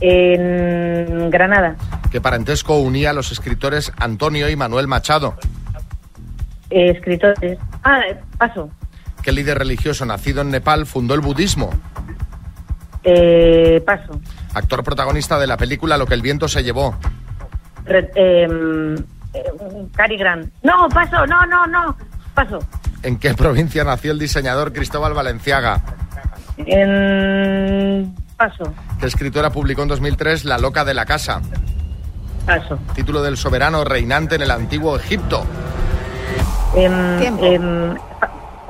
En Granada, ¿Qué parentesco unía a los escritores Antonio y Manuel Machado? eh, escritores. Ah, eh, paso. ¿Qué líder religioso nacido en Nepal fundó el budismo? Eh, paso. Actor protagonista de la película Lo que el viento se llevó. Re- em, eh, Cary Grant. No, paso, no, no, no. Paso. ¿En qué *laughs* provincia nació el diseñador Cristóbal Valenciaga? En... Paso, ¿Qué escritora publicó en 2003 La loca de la casa? paso. Título del soberano reinante en el antiguo Egipto. Em, Tiempo.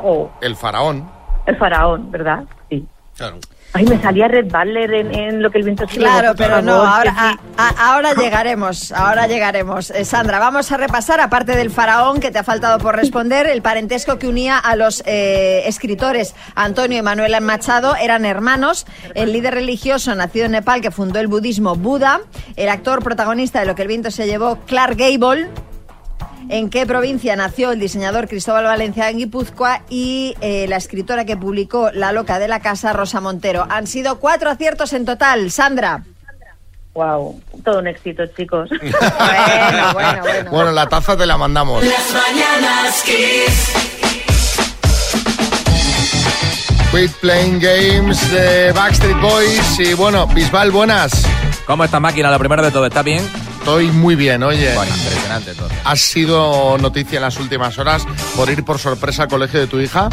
Oh, El faraón. el faraón, ¿verdad? Sí. Claro. Ay, me salía Red Butler en, en lo que el viento se Claro, pero no, ahora, sí. a- a- ahora llegaremos, ahora llegaremos. Eh, Sandra, vamos a repasar, aparte del faraón que te ha faltado por responder, el parentesco que unía a los eh, escritores Antonio y Manuel Machado, eran hermanos, el líder religioso nacido en Nepal que fundó el budismo Buda, el actor protagonista de Lo que el viento se llevó, Clark Gable, en qué provincia nació el diseñador Cristóbal Valencia en Guipúzcoa y eh, la escritora que publicó La loca de la casa, Rosa Montero. Han sido cuatro aciertos en total. Sandra. Wow, todo un éxito, chicos. *laughs* Bueno, bueno, bueno. Bueno, la taza te la mandamos. Las mañanas Kiss. Quit Playing Games de Backstreet Boys. Y bueno, Bisbal, buenas. ¿Cómo está máquina? La primera de todo, ¿está bien? Estoy muy bien, oye. Bueno, impresionante todo. ¿Has sido noticia en las últimas horas por ir por sorpresa al colegio de tu hija?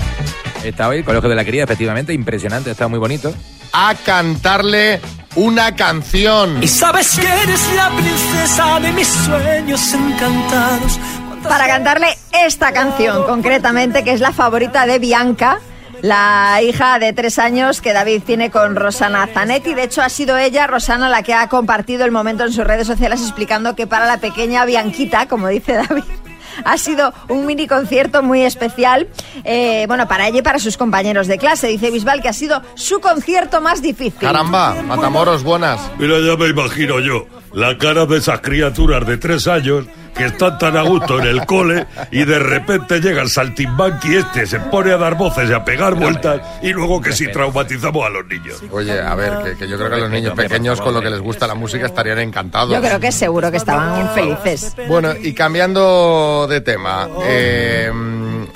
Está hoy, Colegio de la Cría, efectivamente, impresionante, está muy bonito. A cantarle una canción. Y sabes que eres la princesa de mis sueños encantados. Para cantarle esta canción concretamente, que es la favorita de Bianca. La hija de tres años que David tiene con Rosana Zanetti. De hecho, ha sido ella, Rosana, la que ha compartido el momento en sus redes sociales explicando que para la pequeña Bianquita, como dice David, *laughs* ha sido un mini concierto muy especial. eh, bueno, para ella y para sus compañeros de clase. Dice Bisbal que ha sido su concierto más difícil. Caramba, Matamoros, buenas. Mira, ya me imagino yo la cara de esas criaturas de tres años que están tan a gusto en el cole y de repente llega el saltimbanqui este, se pone a dar voces y a pegar vueltas y luego que si traumatizamos a los niños. Oye, a ver, que, que yo creo que los niños pequeños con lo que les gusta la música estarían encantados. Yo creo que seguro que estaban felices. Bueno, y cambiando de tema, eh,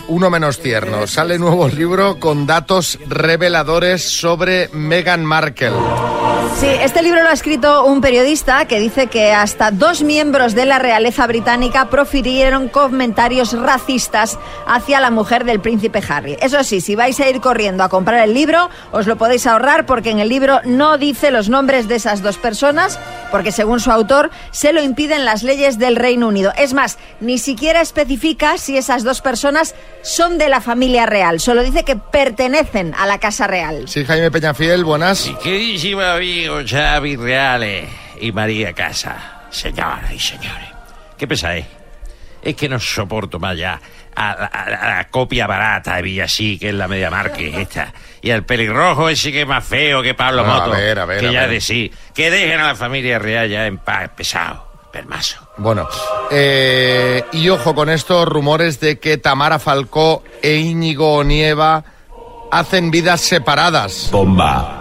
uno menos tierno, sale nuevo libro con datos reveladores sobre Meghan Markle. Sí, este libro lo ha escrito un periodista que dice que hasta dos miembros de la realeza británica profirieron comentarios racistas hacia la mujer del príncipe Harry. Eso sí, si vais a ir corriendo a comprar el libro, os lo podéis ahorrar porque en el libro no dice los nombres de esas dos personas, porque según su autor se lo impiden las leyes del Reino Unido. Es más, ni siquiera especifica si esas dos personas son de la familia real, solo dice que pertenecen a la Casa Real. Sí, Jaime Peñafiel, buenas. Mi queridísimo Xavi Reales y María Casa, señoras y señores. ¿Qué pensáis? Es que no soporto más ya a, la- a la- a la copia barata de Villasí, que es la media marque esta. Y al pelirrojo ese que es más feo que Pablo No, a Moto. ver, a ver, que a ya ver. de sí. Que dejen a la familia real ya en paz, pesado, permaso. Bueno, eh, y ojo con estos rumores de que Tamara Falcó e Íñigo Nieva hacen vidas separadas. Bomba.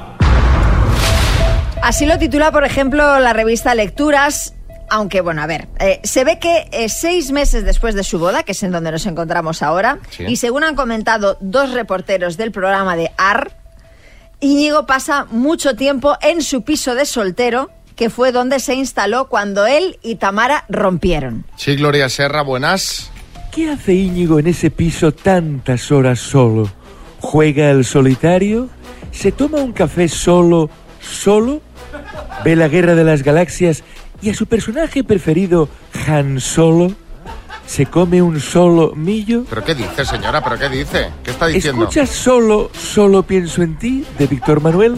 Así lo titula, por ejemplo, la revista Lecturas. Aunque, bueno, a ver, eh, se ve que eh, seis meses después de su boda, que es en donde nos encontramos ahora, Sí. y según han comentado dos reporteros del programa de AR, Íñigo pasa mucho tiempo en su piso de soltero, que fue donde se instaló cuando él y Tamara rompieron. Sí, Gloria Serra, buenas. ¿Qué hace Íñigo en ese piso tantas horas solo? ¿Juega al solitario? ¿Se toma un café solo, solo? ¿Ve la guerra de las galaxias y a su personaje preferido, Han Solo? ¿Se come un solo millo? ¿Pero qué dice, señora? ¿Pero qué dice? ¿Qué está diciendo? ¿Escuchas solo, solo pienso en ti, de Víctor Manuel?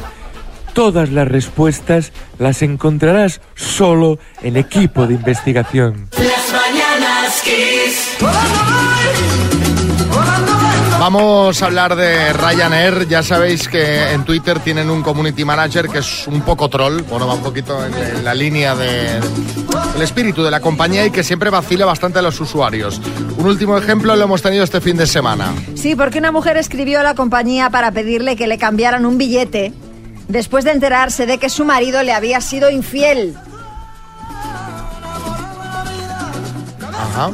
Todas las respuestas las encontrarás solo en equipo de investigación. Las mañanas Kiss. Vamos a hablar de Ryanair. Ya sabéis que en Twitter tienen un community manager que es un poco troll. Bueno, va un poquito en, en la línea de, el espíritu de la compañía y que siempre vacila bastante a los usuarios. Un último ejemplo lo hemos tenido este fin de semana. Sí, porque una mujer escribió a la compañía para pedirle que le cambiaran un billete después de enterarse de que su marido le había sido infiel. Ajá.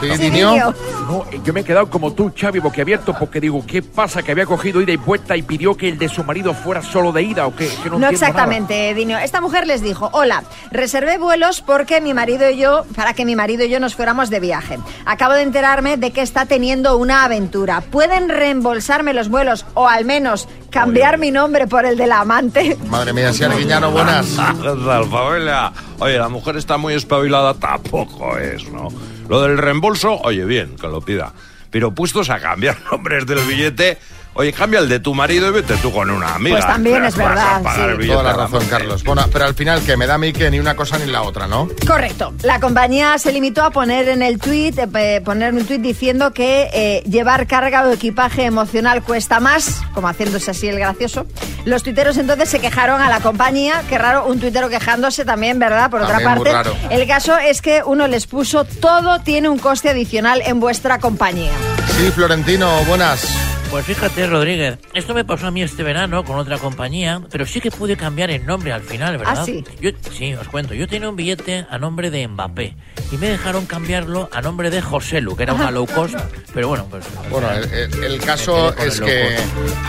Sí, Sí. No, yo me he quedado como tú, Xavi, boquiabierto, porque digo, ¿qué pasa? Que había cogido ida y vuelta y pidió que el de su marido fuera solo de ida o qué? Que no, No, exactamente, Dinio. Esta mujer les dijo, hola, reservé vuelos porque mi marido y yo, para que mi marido y yo nos fuéramos de viaje. Acabo de enterarme de que está teniendo una aventura. ¿Pueden reembolsarme los vuelos o al menos cambiar mi nombre por el de la amante? Madre mía, si Arguiñano, buenas. *laughs* Alfabela. Oye, la mujer está muy espabilada, tampoco es, ¿no? Lo del reembolso, oye, bien, que lo pida. Pero puestos a cambiar *laughs* nombres del billete, oye, cambia el de tu marido y vete tú con una amiga. Pues también Pero es verdad, sí. Toda la razón, Carlos. Bueno, pero al final, que me da a mí que ni una cosa ni la otra, ¿no? Correcto. La compañía se limitó a poner en el tuit, eh, poner un tuit diciendo que eh, llevar carga o equipaje emocional cuesta más, como haciéndose así el gracioso. Los tuiteros entonces se quejaron a la compañía. Qué raro, un tuitero quejándose también, ¿verdad? Por otra También muy parte. raro. El caso es que uno les puso todo tiene un coste adicional en vuestra compañía. Sí, Florentino, buenas. Pues fíjate, Rodríguez, esto me pasó a mí este verano con otra compañía, pero sí que pude cambiar el nombre al final, ¿verdad? ¿Ah, sí? Yo, sí, os cuento. Yo tenía un billete a nombre de Mbappé y me dejaron cambiarlo a nombre de José Lu, que era una low cost, pero bueno, pues... Bueno, el, el- el caso es el que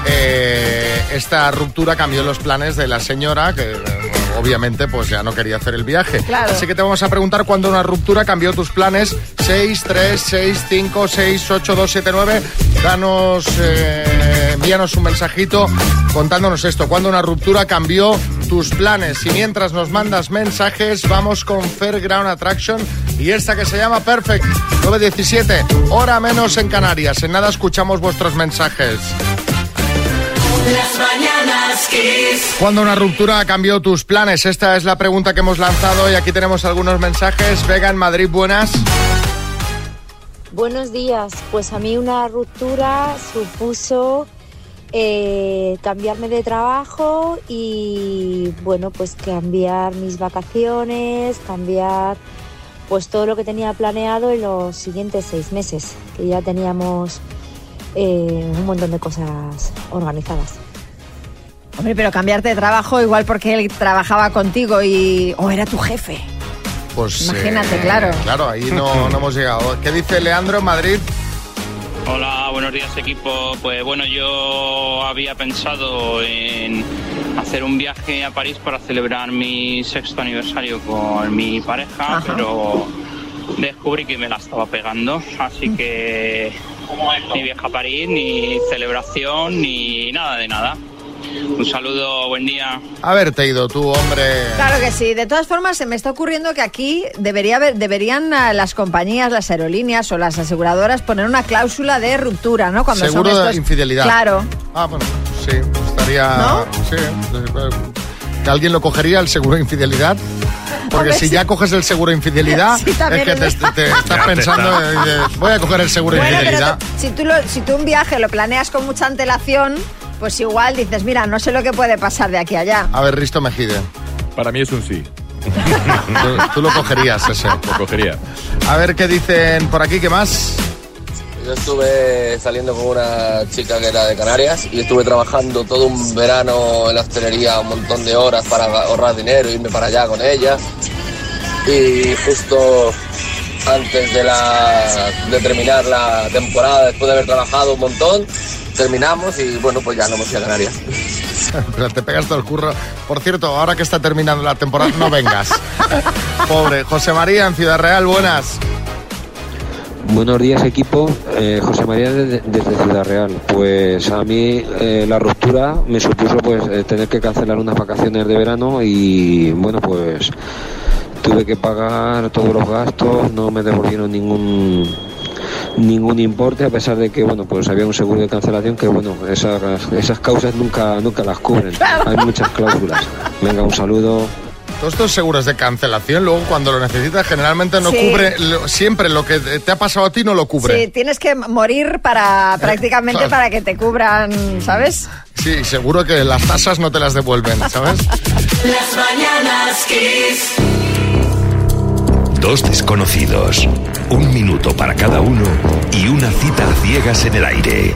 eh, esta ruptura cambió los planes de la señora, que obviamente pues ya no quería hacer el viaje. Claro. Así que te vamos a preguntar cuándo una ruptura cambió tus planes. 6, 3, 6, 5, 6, 8, 2, 7, 9. Danos, eh, envíanos un mensajito contándonos esto. Cuándo una ruptura cambió tus planes. Y mientras nos mandas mensajes, vamos con Fairground Attraction y esta que se llama Perfect 917, hora menos en Canarias. En nada escuchamos vuestros mensajes. Las mañanas Kiss. ¿Cuándo una ruptura cambió tus planes? Esta es la pregunta que hemos lanzado y aquí tenemos algunos mensajes. Vega en Madrid, buenas. Buenos días. Pues a mí una ruptura supuso eh, cambiarme de trabajo y bueno, pues cambiar mis vacaciones, cambiar pues todo lo que tenía planeado en los siguientes seis meses, que ya teníamos eh, un montón de cosas organizadas. Hombre, pero cambiarte de trabajo igual porque él trabajaba contigo y... o era tu jefe. Pues Imagínate, claro. Claro, ahí no, *laughs* no hemos llegado. ¿Qué dice Leandro en Madrid? Hola, buenos días equipo. Pues bueno, yo había pensado en hacer un viaje a París para celebrar mi sexto aniversario con mi pareja, pero descubrí que me la estaba pegando, así que ni viaje a París, ni celebración, ni nada de nada. Un saludo, buen día. Haberte ido tú, hombre. Claro que sí. De todas formas, se me está ocurriendo que aquí debería haber, deberían ah, las compañías, las aerolíneas o las aseguradoras poner una cláusula de ruptura, ¿no? Cuando Seguro son de infidelidad. Claro. Ah, bueno, sí, estaría... ¿No? Sí, que alguien lo cogería, el seguro de infidelidad. Porque si ya coges el seguro de infidelidad, *laughs* Sí, es que te, es- te- te estás pensando, eh, dices, voy a coger el seguro de Bueno, pero infidelidad. te- si, tú lo- si tú un viaje lo planeas con mucha antelación, pues igual dices, mira, no sé lo que puede pasar de aquí a allá. A ver, Risto Mejide. Para mí es un sí. Tú, tú lo cogerías ese. Lo cogería. A ver qué dicen por aquí, ¿qué más? Yo estuve saliendo con una chica que era de Canarias y estuve trabajando todo un verano en la hostelería un montón de horas para ahorrar dinero, irme para allá con ella. Y justo antes de, la, de terminar la temporada, después de haber trabajado un montón, terminamos y bueno, pues ya no me fui a Canarias. *laughs* Pero te pegas todo el curro. Por cierto, ahora que está terminando la temporada, no vengas. *laughs* Pobre. José María, en Ciudad Real, buenas. Buenos días equipo, Eh, José María desde, Ciudad Real. Pues a mí eh, la ruptura me supuso pues eh, tener que cancelar unas vacaciones de verano y bueno pues tuve que pagar todos los gastos, no me devolvieron ningún ningún importe a pesar de que bueno pues había un seguro de cancelación que bueno esas, esas causas nunca nunca las cubren. Hay muchas cláusulas. Venga un saludo. Todos estos seguros de cancelación, luego cuando lo necesitas, generalmente no Sí. cubre, lo- siempre lo que te ha pasado a ti no lo cubre. Sí, tienes que morir para prácticamente claro. para que te cubran, ¿sabes? Sí, seguro que las tasas no te las devuelven, ¿sabes? *laughs* Las mañanas Kiss. Dos desconocidos, un minuto para cada uno y una cita a ciegas en el aire.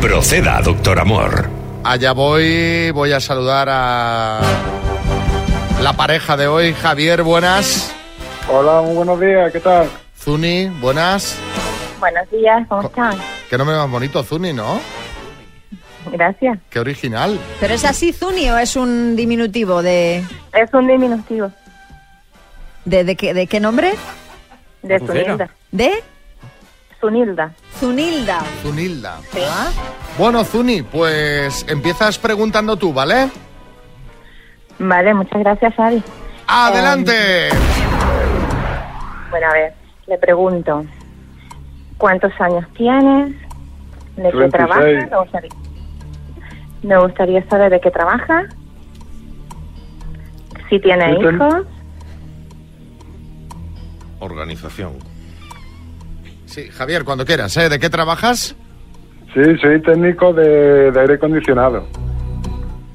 Proceda, doctor Amor. Allá voy, voy a saludar a la pareja de hoy, Javier, buenas. Hola, muy buenos días, ¿qué tal? Zuni, buenas. Buenos días, ¿cómo están? Qué nombre más bonito, Zuni, ¿no? Gracias. Qué original. ¿Pero es así Zuni o es un diminutivo de Es un diminutivo de, de, qué, de qué nombre? de. Zunilda. ¿De? Zunilda. Zunilda. Zunilda. Sí. Bueno, Zuni, pues empiezas preguntando tú, ¿vale? Vale, muchas gracias, Ari. ¡Adelante! Eh, bueno, a ver, le pregunto, ¿cuántos años tienes? ¿De qué 36. trabajas? Me gustaría, me gustaría saber de qué trabaja. Si tiene ten- hijos. Organización. Sí, Javier, cuando quieras, ¿eh? ¿De qué trabajas? Sí, soy técnico de, de aire acondicionado.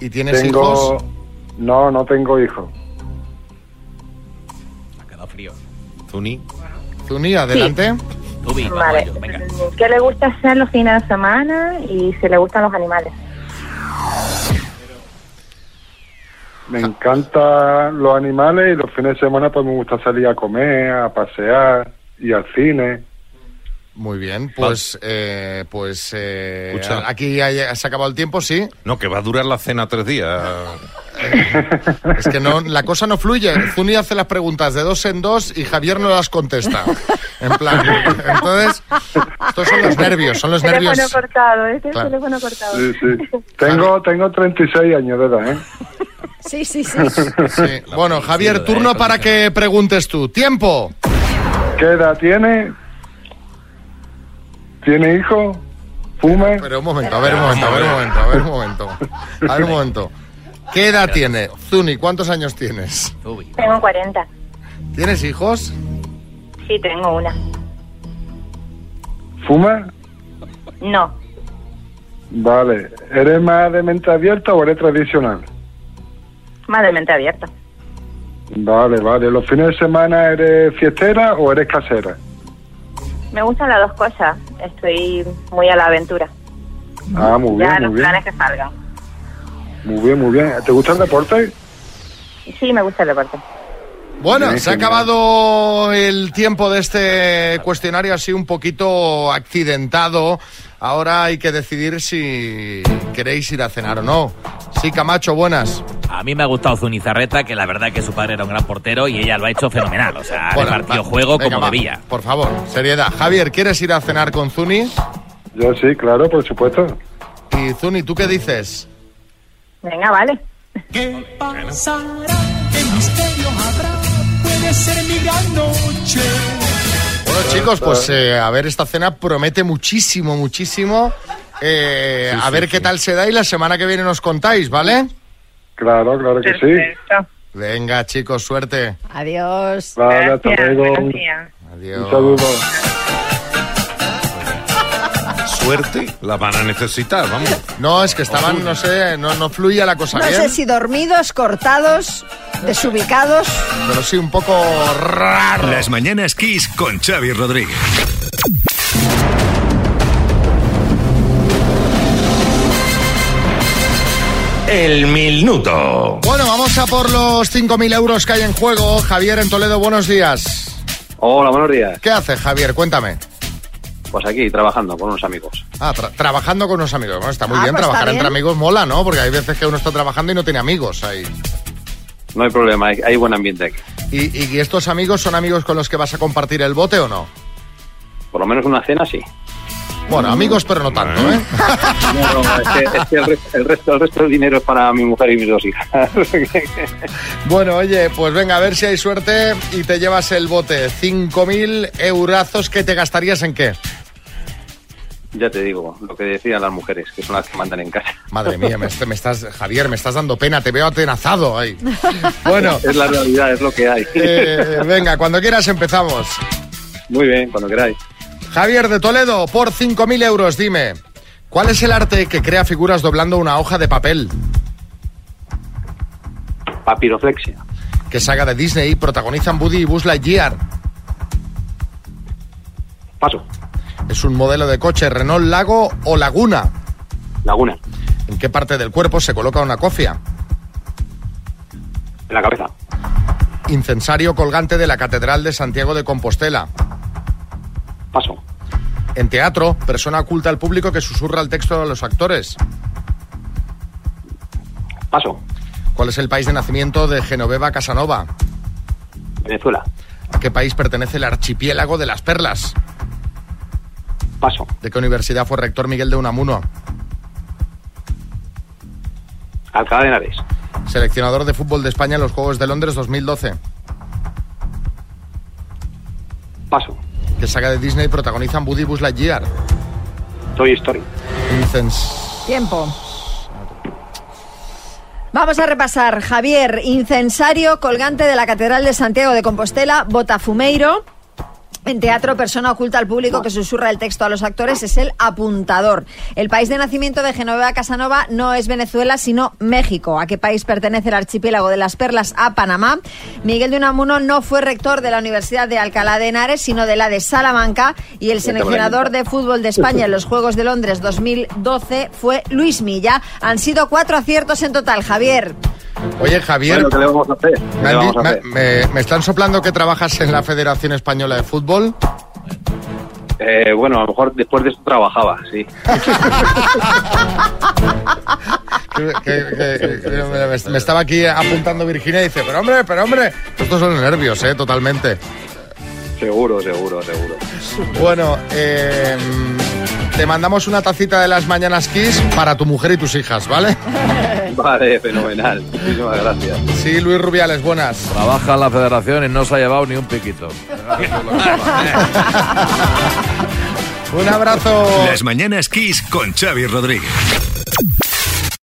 ¿Y tienes tengo... hijos? No, no tengo hijos. Zuni. Zuni, adelante. Vale. ¿Qué le gusta hacer los fines de semana y si le gustan los animales? Me encantan los animales y los fines de semana pues me gusta salir a comer, a pasear y al cine. Muy bien, pues, eh, pues eh, Escucha. aquí ha- se ha acabado el tiempo, sí. No, que va a durar la cena tres días. *laughs* Es que no, la cosa no fluye. Zuni hace las preguntas de dos en dos y Javier no las contesta. En plan, entonces, estos son los nervios, son los teléfono nervios. cortado, este es Claro. teléfono cortado. Sí, sí. Tengo, tengo 36 años de edad, ¿eh? Sí, sí, sí. Sí. Bueno, Javier, turno para que preguntes tú. ¡Tiempo! ¿Qué edad tiene? ¿Tiene hijo? ¿Fuma? Pero un momento, a ver un momento, a ver un momento, a ver un momento. A ver un momento. ¿Qué edad tiene? Zuni, ¿cuántos años tienes? Tengo 40. ¿Tienes hijos? Sí, tengo una. ¿Fuma? No, Vale. ¿Eres más de mente abierta o eres tradicional? más de mente abierta. Vale, vale. ¿Los fines de semana eres fiestera o eres casera? Me gustan las dos cosas. Estoy muy a la aventura. Ah, muy ya bien, los muy bien. planes que salgan. Muy bien, muy bien. ¿Te gusta el deporte? Sí, me gusta el deporte. Bueno, Bien, se ha acabado el tiempo de este cuestionario así un poquito accidentado. Ahora hay que decidir si queréis ir a cenar o no. Sí, Camacho, buenas. A mí me ha gustado Zunizarreta, que la verdad que su padre era un gran portero y ella lo ha hecho fenomenal. O sea, ha Bueno, repartido va, juego venga, como va, debía. Por favor, seriedad. Javier, ¿quieres ir a cenar con Zuni? Yo sí, claro, por supuesto. Y Zuni, ¿tú qué dices? Venga, vale. ¿Qué pasará? ¿Qué misterio habrá? Puede ser mi gran noche. Bueno, chicos, pues eh, a ver, esta cena promete muchísimo, muchísimo. Eh, Sí, a sí, ver qué tal se da y la semana que viene nos contáis, ¿vale? Claro, claro que sí. Venga, chicos, suerte. Adiós. Vale, hasta luego. Adiós. Un saludo. Suerte la van a necesitar, vamos. No, es que estaban, no sé, no, no fluía la cosa No bien. sé si dormidos, cortados, desubicados. Pero sí, un poco raro. Las mañanas Kiss con Xavi Rodríguez. El minuto. Bueno, vamos a por los 5.000 euros que hay en juego. Javier en Toledo, buenos días. Hola, buenos días. ¿Qué haces, Javier? Cuéntame. Pues aquí, trabajando con unos amigos. Ah, tra- trabajando con unos amigos. Bueno, está muy Ah, bien, pues trabajar entre amigos mola, ¿no? Porque hay veces que uno está trabajando y no tiene amigos ahí. No hay problema, hay, hay buen ambiente aquí. ¿Y, y estos amigos son amigos con los que vas a compartir el bote o no? Por lo menos una cena sí. Bueno, amigos, pero no tanto, ¿eh? *laughs* No, no, es que, es que el, resto, el, resto, el resto del dinero es para mi mujer y mis dos hijas. *laughs* Bueno, oye, pues venga, a ver si hay suerte y te llevas el bote. 5.000 eurazos que te gastarías en qué? Ya te digo, lo que decían las mujeres, que son las que mandan en casa. Madre mía, me, me estás, Javier, me estás dando pena, te veo atenazado ahí. Bueno, *laughs* Es la realidad, es lo que hay. eh, venga, cuando quieras empezamos. Muy bien, cuando queráis. Javier de Toledo, por 5.000 euros, dime, ¿cuál es el arte que crea figuras doblando una hoja de papel? Papiroflexia. ¿Qué saga de Disney protagonizan Woody y Buzz Lightyear? Paso. ¿Es un modelo de coche Renault Lago o Laguna? Laguna. ¿En qué parte del cuerpo se coloca una cofia? En la cabeza. Incensario colgante de la Catedral de Santiago de Compostela. Paso. En teatro, persona oculta al público que susurra el texto a los actores. Paso. ¿Cuál es el país de nacimiento de Genoveva Casanova? Venezuela. ¿A qué país pertenece el archipiélago de las Perlas? Paso. ¿De qué universidad fue rector Miguel de Unamuno? Alcalá de Henares. Seleccionador de fútbol de España en los Juegos de Londres 2012. Paso. ¿Qué saga de Disney protagonizan Woody Buzz Lightyear? Toy Story. Incens... Tiempo. Vamos a repasar. Javier, incensario colgante de la Catedral de Santiago de Compostela, Botafumeiro. En teatro, persona oculta al público que susurra el texto a los actores es el apuntador. El país de nacimiento de Genoveva Casanova no es Venezuela, sino México. ¿A qué país pertenece el archipiélago de las Perlas? A Panamá. Miguel de Unamuno no fue rector de la Universidad de Alcalá de Henares, sino de la de Salamanca. Y el seleccionador de fútbol de España en los Juegos de Londres 2012 fue Luis Milla. Han sido cuatro aciertos en total, Javier. Oye, Javier... Bueno, ¿qué le vamos a hacer? ¿Qué Me, le han di- vamos a me- hacer? me- me están soplando que trabajas en la Federación Española de Fútbol. Eh, bueno, a lo mejor después de esto trabajaba, sí. *laughs* Que- que- que- que me, me estaba aquí apuntando Virginia y dice, pero hombre, pero hombre, estos son nervios, ¿eh? Totalmente. Seguro, seguro, seguro. Bueno, eh, te mandamos una tacita de las Mañanas Kiss para tu mujer y tus hijas, ¿vale? *laughs* Vale, fenomenal. Muchísimas gracias. Sí, Luis Rubiales, buenas. Trabaja en la federación y no se ha llevado ni un piquito. *laughs* Un abrazo. Las mañanas Kiss con Xavi Rodríguez.